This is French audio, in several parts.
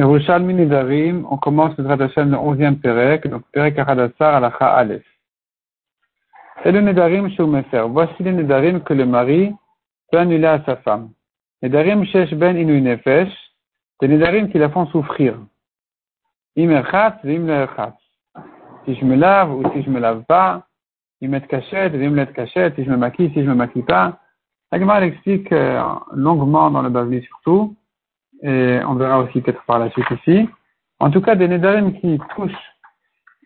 Yerushalmi Nedarim, on commence le Hashem le 11e Perek, donc Perek Achadassar Alacha Aleph. C'est le Nedarim Shumefer. Voici les Nedarim que le mari peut annuler à sa femme. Nedarim Shesh Ben Inu Nefesh, des Nedarim qui la font souffrir. Im Erchatz, Vim Erchatz. Si je me lave ou si je me lave pas, Im Et Kachet, Vim Let Kachet, si je me maquille, si je me maquille pas. Agmar explique euh, longuement dans le Bavli surtout et on verra aussi peut-être par la suite ici. En tout cas, des Nedarim qui touchent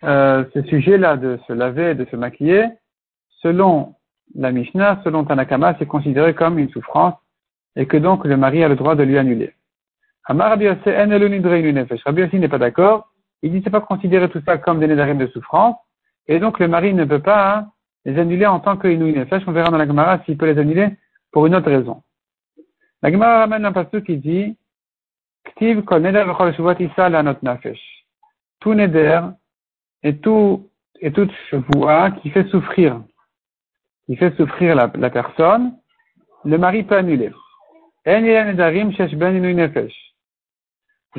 euh, ce sujet-là de se laver, de se maquiller, selon la Mishnah, selon Tanakama, c'est considéré comme une souffrance et que donc le mari a le droit de lui annuler. Amar Rabbi Yossi n'est pas d'accord. Il dit c'est pas considéré tout ça comme des Nedarim de souffrance et donc le mari ne peut pas hein, les annuler en tant que Inu Nefesh. On verra dans la Gemara s'il peut les annuler pour une autre raison. La Gemara ramène un passage qui dit Ktiv kol neder la not nafesh. Tout neder et tout et toute chevoua qui fait souffrir, qui fait souffrir la, la personne, le mari peut annuler. Je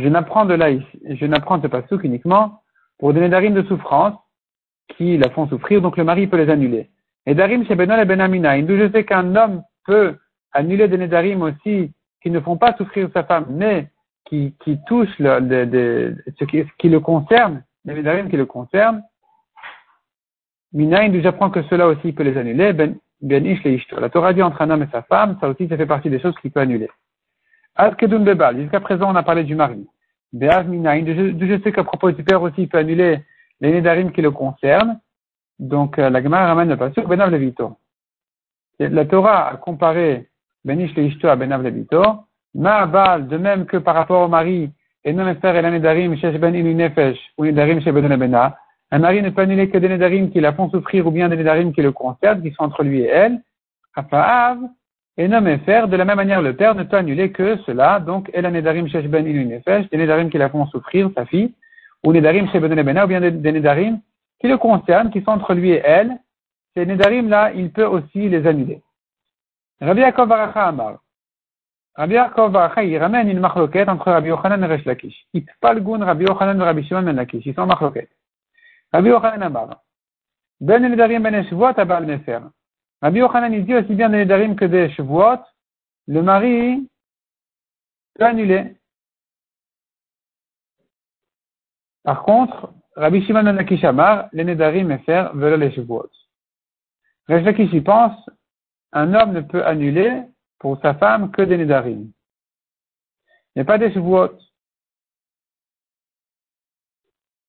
n'apprends de là je n'apprends ce pasouk uniquement pour des nedarim de souffrance qui la font souffrir, donc le mari peut les annuler. Nedarim shebenol et benamina. D'où je sais qu'un homme peut annuler des nedarim aussi qui ne font pas souffrir sa femme, mais qui, qui touche le, de, de, ce, qui, ce qui le concerne, les médailles qui le concernent, Minaïn, j'apprends que cela aussi peut les annuler. Ben, ben ish le La Torah dit entre un homme et sa femme, ça aussi, ça fait partie des choses qui peut annuler. Askedun bebal. Jusqu'à présent, on a parlé du mari. Be'av minaïn. Je, je sais qu'à propos du père aussi, il peut annuler les nédarim qui le concernent. Donc, euh, la Gemara ramène le passage Benav Levito. La Torah a comparé Benish le à Benav Levito. Ma'abal, de même que par rapport au mari, et non et la nedarim ben nefesh, ou nedarim ben bena, un mari ne peut annuler que des nedarim qui la font souffrir ou bien des nedarim qui le concernent, qui sont entre lui et elle. Afa'av, et non de la même manière, le père ne peut annuler que cela, donc, et la nedarim ben nefesh, des nedarim qui la font souffrir, sa fille, ou nedarim ben ou bien des, nedarim qui le concernent, qui sont entre lui et elle. Ces nedarim là, il peut aussi les annuler. Rabbi Yaakov Amar. Rabbi Yaakov il ramène une machloquette entre Rabbi Yochanan et Resh Lakish. Itpalgun Rabbi Yochanan et Rabbi Shimon ben. Ils sont machloquettes. Rabbi Yochanan Amar. Ben Nedarim ben Eshvuot abal Mefer. Rabbi Yochanan il dit aussi bien des Nedarim que des Eshvuot. Le mari peut annuler. Par contre, Rabbi Shimon ben Lakish Amar, les Nedarim Mefer veulent les Eshvuot. Resh Lakish y pense, un homme ne peut annuler pour sa femme que des Nédarim. Mais pas des Shavuot.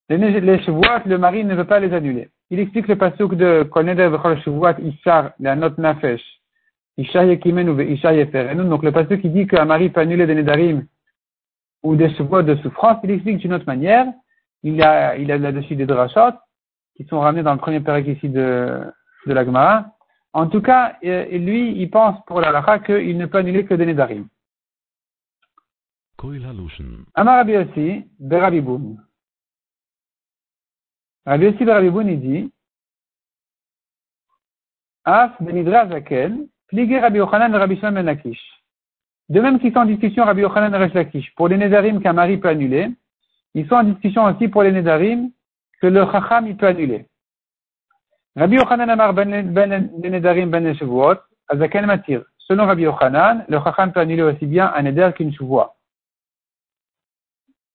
Les, les le mari ne veut pas les annuler. Il explique le passage de Vechol Shavuot Ishar, la note Nafesh, Ishar Yekimen ou Ishar Yeferenu. Donc le passage qui dit qu'un mari peut annuler des Nédarim ou des Shavuot de souffrance, il explique d'une autre manière. Il a, a là-dessus des drachot qui sont ramenés dans le premier période ici de, de la Gemara en tout cas, euh, lui, il pense pour la lacha qu'il ne peut annuler que des Nedarim. Amar Rabbi aussi, Berabiboun. Rabbi aussi Berabiboun, il dit, Af benidra zaken, pligue Rabbi Yochanan et Rabbi Shimon ben Lakish. De même qu'ils sont en discussion Rabbi Yochanan et Rabbi Lakish pour les Nedarim qu'un mari peut annuler, ils sont en discussion aussi pour les Nedarim que le Chacham il peut annuler. Rabbi Yochanan Amar ben Nedarim ben Shavuot, Azaken Matir. Selon Rabbi Yochanan, le Chacham peut annuler aussi bien un Neder qu'une Shavuot.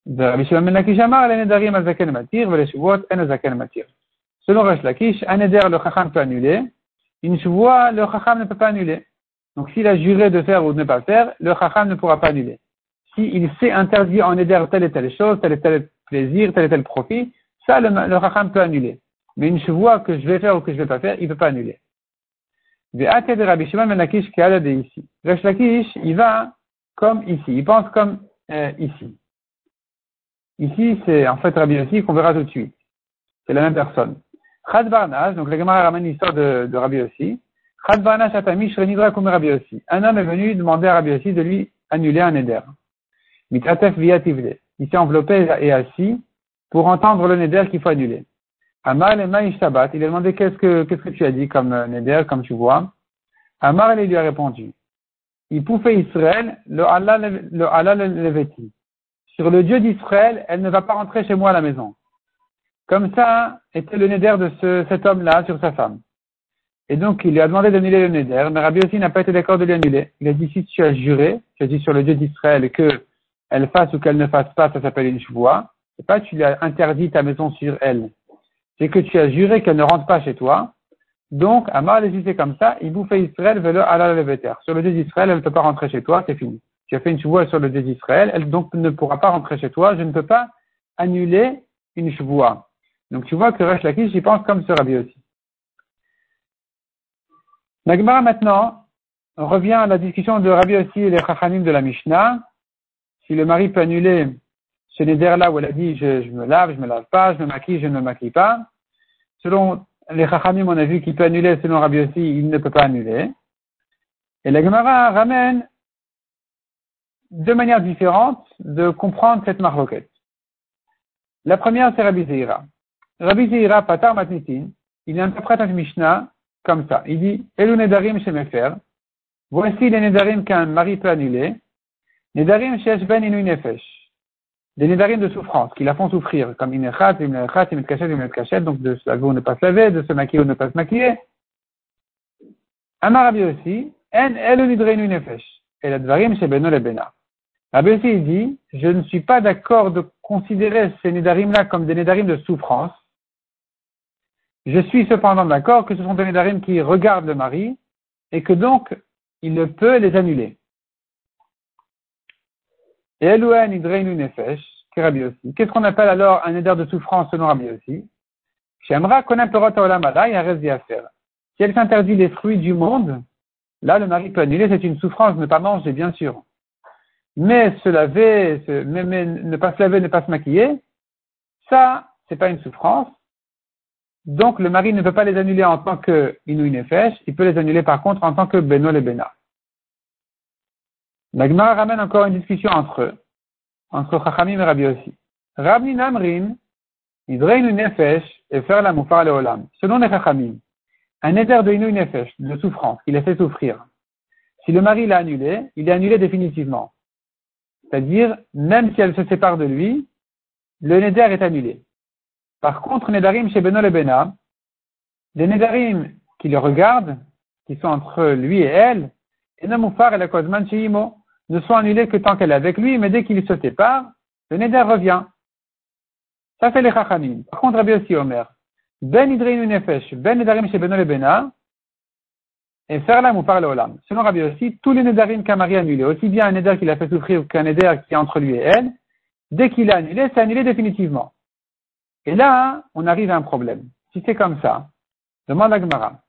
Rabbi Shimon ben Lakish Amar, le Nedarim Azaken Matir, le Shavuot en Azaken Matir. Selon Rash Lakish, un Neder le Chacham peut annuler, une Shavuot le Chacham ne peut pas annuler. Donc s'il a juré de faire ou de ne pas faire, le Chacham ne pourra pas annuler. S'il s'est interdit en Neder telle et telle chose, tel et tel plaisir, tel et tel profit, ça le, le Chacham peut annuler. Mais une chevoie que je vais faire ou que je ne vais pas faire, il ne peut pas annuler. Rabbi ben Lakish il va comme ici. Il pense comme euh, ici. Ici, c'est en fait Rabbi Yossi qu'on verra tout de suite. C'est la même personne. Chad donc la Gemara ramène l'histoire de, Rabbi Yossi. Chad Rabbi Yossi. Un homme est venu demander à Rabbi Yossi de lui annuler un éder. Mitatef viativle. Il s'est enveloppé et assis pour entendre le neder qu'il faut annuler. Amar le Shabbat, il a demandé qu'est-ce que, qu'est-ce que tu as dit comme euh, Neder, comme tu vois? Amar lui a répondu. Il pouvait Israël, le Allah le leveti. sur le Dieu d'Israël, elle ne va pas rentrer chez moi à la maison. Comme ça était le néder de ce, cet homme-là sur sa femme. Et donc, il lui a demandé d'annuler le néder, mais Rabbi aussi n'a pas été d'accord de l'annuler. Il a dit, si tu as juré, tu as dit sur le Dieu d'Israël que elle fasse ou qu'elle ne fasse pas, ça s'appelle une chevoie. C'est pas tu lui as interdit ta maison sur elle. C'est que tu as juré qu'elle ne rentre pas chez toi. Donc, Amar c'est comme ça, il bouffe Israël, velo ala leveter. Sur le Dieu d'Israël, elle ne peut pas rentrer chez toi, c'est fini. Tu as fait une chevoie sur le Dieu d'Israël, elle donc ne pourra pas rentrer chez toi, je ne peux pas annuler une chevoie. Donc tu vois que Resh Lakish, j'y pense comme ce Rabbi aussi. Nagmara maintenant revient à la discussion de Rabbi aussi et les Chachanim de la Mishnah. Si le mari peut annuler ce neder-là où elle a dit je, me lave, je me lave pas, je me maquille, je ne me maquille pas. Selon les Chachanim, on a vu qu'il peut annuler, selon Rabbi aussi, il ne peut pas annuler. Et la Gemara ramène deux manières différentes de comprendre cette marloquette. La première, c'est Rabbi Zeira. Rabbi Zeira Patar Matnitin, il interprète un Mishnah comme ça. Il dit, Elu Nedarim Shemefer, voici les Nedarim qu'un mari peut annuler, Nedarim Shesh Ben Nefesh, des Nedarim de souffrance, qui la font souffrir, comme Inechat, Imlechat, Imetkachet, Imetkachet, donc de se laver ou ne pas se laver, de se maquiller ou ne pas se maquiller. Amar Rabbi aussi, En Elu Nidreinu Nefesh, et la Dvarim Shebeno Lebena. Rabbi aussi dit, je ne suis pas d'accord de considérer ces Nedarim-là comme des Nedarim de souffrance, je suis cependant d'accord que ce sont des Nédarim qui regardent le mari et que donc il ne peut les annuler. Et Elouen Qu'est-ce qu'on appelle alors un éder de souffrance selon Rabbi aussi Shemra faire. Si elle s'interdit les fruits du monde, là le mari peut annuler, c'est une souffrance, ne pas manger, bien sûr. Mais se laver, ne pas se laver, ne pas se maquiller, ça, c'est pas une souffrance, donc, le mari ne peut pas les annuler en tant que Inou Nefesh, il peut les annuler par contre en tant que Beno et Bena. La ramène encore une discussion entre eux, entre Chachamim et Rabbi aussi. Rabbi Namrin, Idreinu Nefesh et faire la Moufar le Olam. Selon les Chachamim, un éder de Inou Nefesh, de souffrance, qui les fait souffrir, si le mari l'a annulé, il est annulé définitivement. C'est-à-dire, même si elle se sépare de lui, le neder est annulé. Par contre, Nedarim chez Beno et Bena, les Nedarim qui le regardent, qui sont entre lui et elle, et Namoufar et la Kozman chez ne sont annulés que tant qu'elle est avec lui, mais dès qu'il se sépare, le Neder revient. Ça fait les Chachamim. Par contre, Rabbi aussi Omer, Ben Idreinu Nefesh, Ben Nedarim chez Beno et Bena, et faire la Moufar le Olam. Selon Rabbi aussi, tous les Nedarim qu'a Marie annulé, aussi bien un Neder qui l'a fait souffrir qu'un Neder qui est entre lui et elle, dès qu'il est annulé, c'est annulé définitivement. Et là, on arrive à un problème. Si c'est comme ça, demande à Gemara.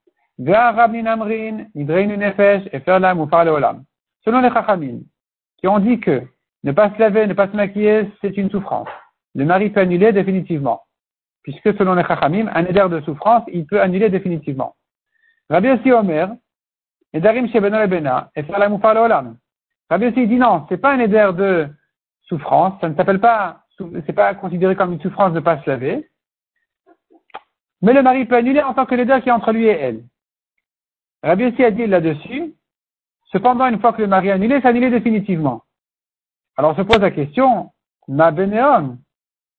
Selon les Chachamim, qui ont dit que ne pas se laver, ne pas se maquiller, c'est une souffrance. Le mari peut annuler définitivement. Puisque selon les Chachamim, un éder de souffrance, il peut annuler définitivement. Rabbi aussi Omer, Edarim Shebeno Ebena, et Olam. Rabbi aussi dit non, c'est pas un éder de souffrance, ça ne s'appelle pas c'est pas considéré comme une souffrance de ne pas se laver. Mais le mari peut annuler en tant que l'éder qui est entre lui et elle. Rabbi aussi a dit là-dessus, cependant, une fois que le mari est annulé, c'est annulé définitivement. Alors se pose la question, ma benéon.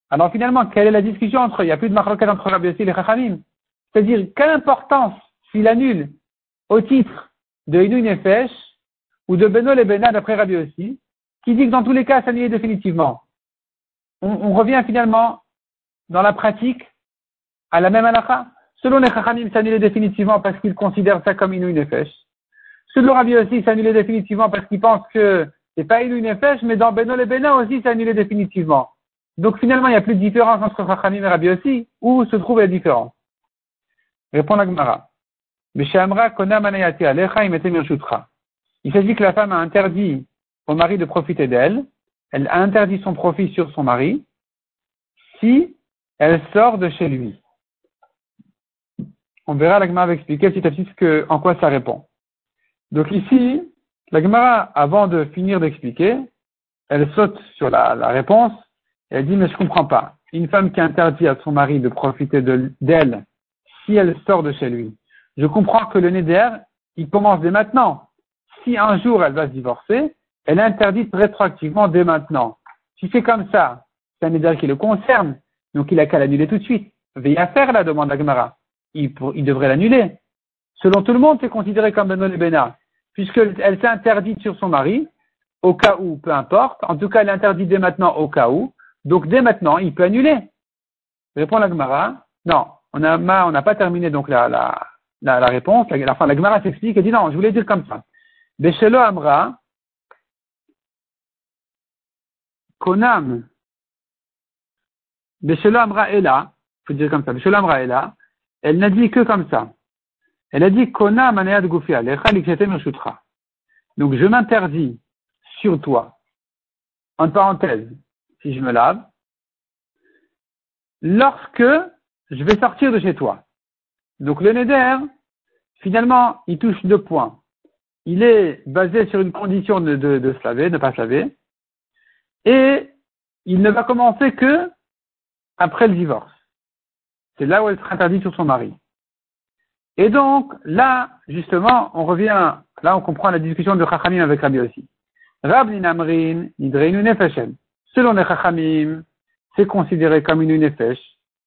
Alors finalement, quelle est la discussion entre Il n'y a plus de marocain entre Rabbi aussi et les Chachamim. C'est-à-dire, quelle importance s'il annule au titre de Inou Nefesh ou de Beno le Bena d'après Rabbi aussi, qui dit que dans tous les cas, c'est annulé définitivement on, revient finalement dans la pratique à la même halakha. Selon les Chachamim, s'annule définitivement parce qu'ils considèrent ça comme Inou Nefesh. Selon Rabbi aussi, s'annule définitivement parce qu'ils pensent que c'est pas Inou Nefesh, mais dans Beno et Bena aussi, s'annule définitivement. Donc finalement, il n'y a plus de différence entre Chachamim et Rabbi aussi. Où se trouve la différence Répond la Gemara. Il s'agit que la femme a interdit au mari de profiter d'elle, elle a interdit son profit sur son mari si elle sort de chez lui. On verra, la Gemara va expliquer petit à petit en quoi ça répond. Donc ici, la Gemara, avant de finir d'expliquer, elle saute sur la, réponse et elle dit, mais je comprends pas. Une femme qui interdit à son mari de profiter d'elle si elle sort de chez lui. Je comprends que le neder, il commence dès maintenant. Si un jour elle va se divorcer, elle est interdite rétroactivement dès maintenant. Si c'est comme ça, c'est un Neder qui le concerne, donc il a qu'à l'annuler tout de suite. Veille à faire la demande d'Agmara. Il, il devrait l'annuler. Selon tout le monde, c'est considéré comme Benoît Bena, puisqu'elle s'est interdite sur son mari, au cas où, peu importe. En tout cas, elle est interdite dès maintenant au cas où. Donc dès maintenant, il peut annuler. Répond la Gemara. Non, on n'a pas terminé donc la, réponse. La, la, la Gemara s'explique et dit non, je voulais dire comme ça. Beshelo Amra, Konam, Beshelo Amra est là, faut dire comme ça, Beshelo Amra est là, elle n'a dit que comme ça. Elle a dit Konam Anayad Gufia, Donc je m'interdis sur toi, en parenthèse, si je me lave, lorsque je vais sortir de chez toi. Donc le neder, finalement, il touche deux points. Il est basé sur une condition de, de, se laver, de ne pas se laver, et il ne va commencer que après le divorce. C'est là où elle sera interdite sur son mari. Et donc, là, justement, on revient, là, on comprend la discussion de Chachamim avec Rabbi aussi. Rab Ninamrin, Nidreinu Nefeshem. Selon les Chachamim, c'est considéré comme une nefesh,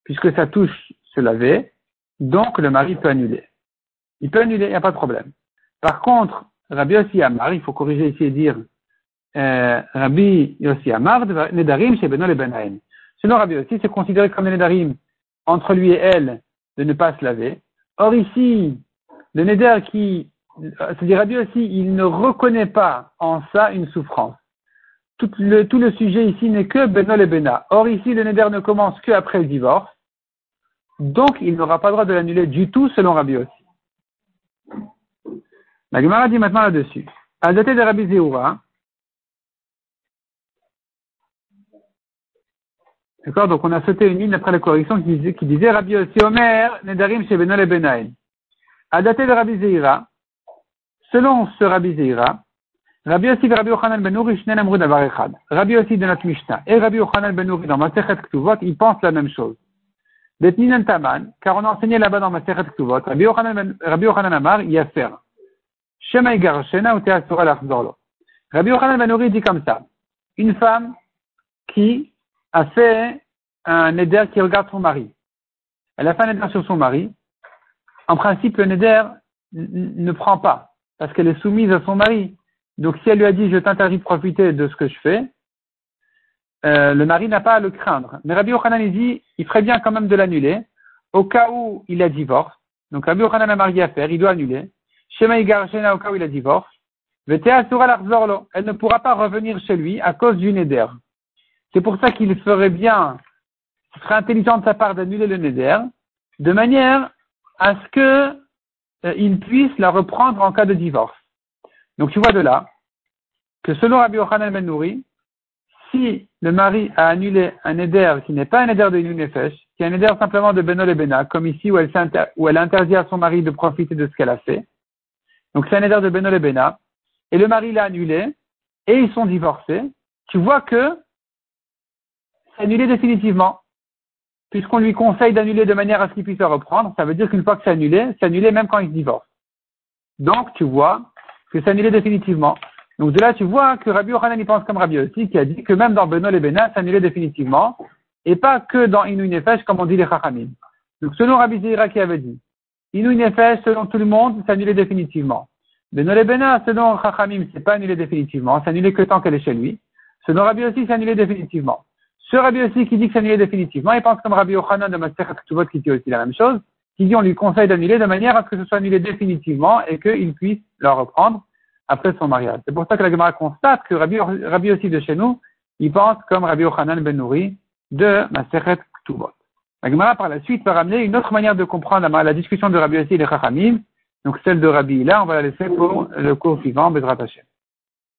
puisque ça touche se laver, donc le mari peut annuler. Il peut annuler, il n'y a pas de problème. Par contre, Rabbi Yossi Amar, il faut corriger ici et dire euh, Rabbi Yossi Amar, Nedarim chez Beno Benaim. Selon Rabbi Yossi, c'est considéré comme des Nedarim entre lui et elle de ne pas se laver. Or ici, le Neder qui, c'est-à-dire Rabbi Yossi, il ne reconnaît pas en ça une souffrance. Tout le, sujet ici n'est que Benol et Bena. Or ici, le Neder ne commence qu'après le divorce. Donc, il n'aura pas le droit de l'annuler du tout selon Rabbi aussi. La dit maintenant là-dessus. À dater de Rabbi D'accord Donc on a sauté une ligne après la correction qui disait, qui disait Rabbi aussi Omer, Nedarim chez Benol et Benaïm. À dater de Rabbi Zeira, selon ce Rabbi Zeira, Rabbi aussi Rabbi Yochanan ben Nouri, Shnen Amrud Echad. Rabbi aussi de notre Mishnah et Rabbi Yochanan ben dans Masechet Ktuvot, ils pensent la même chose. Betninan Taman, car on a enseigné là-bas dans Masechet Ktuvot, Rabbi Yochanan, ben, Amar. Shema Igar Shena ou Teasura. Rabbi Yochanan ben dit comme ça. Une femme qui a fait un éder qui regarde son mari. Elle a fait un éder sur son mari. En principe, le neder ne prend pas, parce qu'elle est soumise à son mari. Donc si elle lui a dit je t'interdis de profiter de ce que je fais, euh, le mari n'a pas à le craindre. Mais Rabbi Yochanan dit il ferait bien quand même de l'annuler au cas où il a divorce. Donc Rabbi Yochanan a marié à faire, il doit annuler. Shema Shena au cas où il a divorce. Elle ne pourra pas revenir chez lui à cause du neder. C'est pour ça qu'il ferait bien, ce serait intelligent de sa part d'annuler le neder, de manière à ce que euh, il puisse la reprendre en cas de divorce. Donc tu vois de là que selon Rabbi Yochanan Ben Nouri, si le mari a annulé un éder qui n'est pas un éder de Nefesh, qui est un éder simplement de Benol et Bena, comme ici où elle, interdit à son mari de profiter de ce qu'elle a fait, donc c'est un éder de Benol et Bena, et le mari l'a annulé, et ils sont divorcés, tu vois que c'est annulé définitivement. Puisqu'on lui conseille d'annuler de manière à ce qu'il puisse le reprendre, ça veut dire qu'une fois que c'est annulé, c'est annulé même quand il se divorce. Donc, tu vois que c'est annulé définitivement. Donc de là, tu vois que Rabbi Yochanan, il pense comme Rabbi aussi, qui a dit que même dans Benol et Bena, c'est annulé définitivement, et pas que dans Inu Nefesh, comme on dit les Chachamim. Donc selon Rabbi Zira qui avait dit, Inu Nefesh, selon tout le monde, c'est annulé définitivement. Benol et Bena, selon Chachamim, c'est pas annulé définitivement, c'est annulé que tant qu'elle est chez lui. Selon Rabbi aussi, c'est annulé définitivement. Ce Rabbi aussi qui dit que c'est annulé définitivement, il pense comme Rabbi Yochanan de Master Ktubot qui dit aussi la même chose, qui dit on lui conseille d'annuler de manière à ce que ce soit annulé définitivement et qu'il puisse le reprendre après son mariage. C'est pour ça que la Gemara constate que Rabbi, Rabbi aussi de chez nous, il pense comme Rabbi Yochanan ben Nouri de Maseret Ktubot. La Gemara par la suite va ramener une autre manière de comprendre la, discussion de Rabbi aussi et de Chachamim, donc celle de Rabbi là, on va la laisser pour le cours suivant, Bezrat Hashem.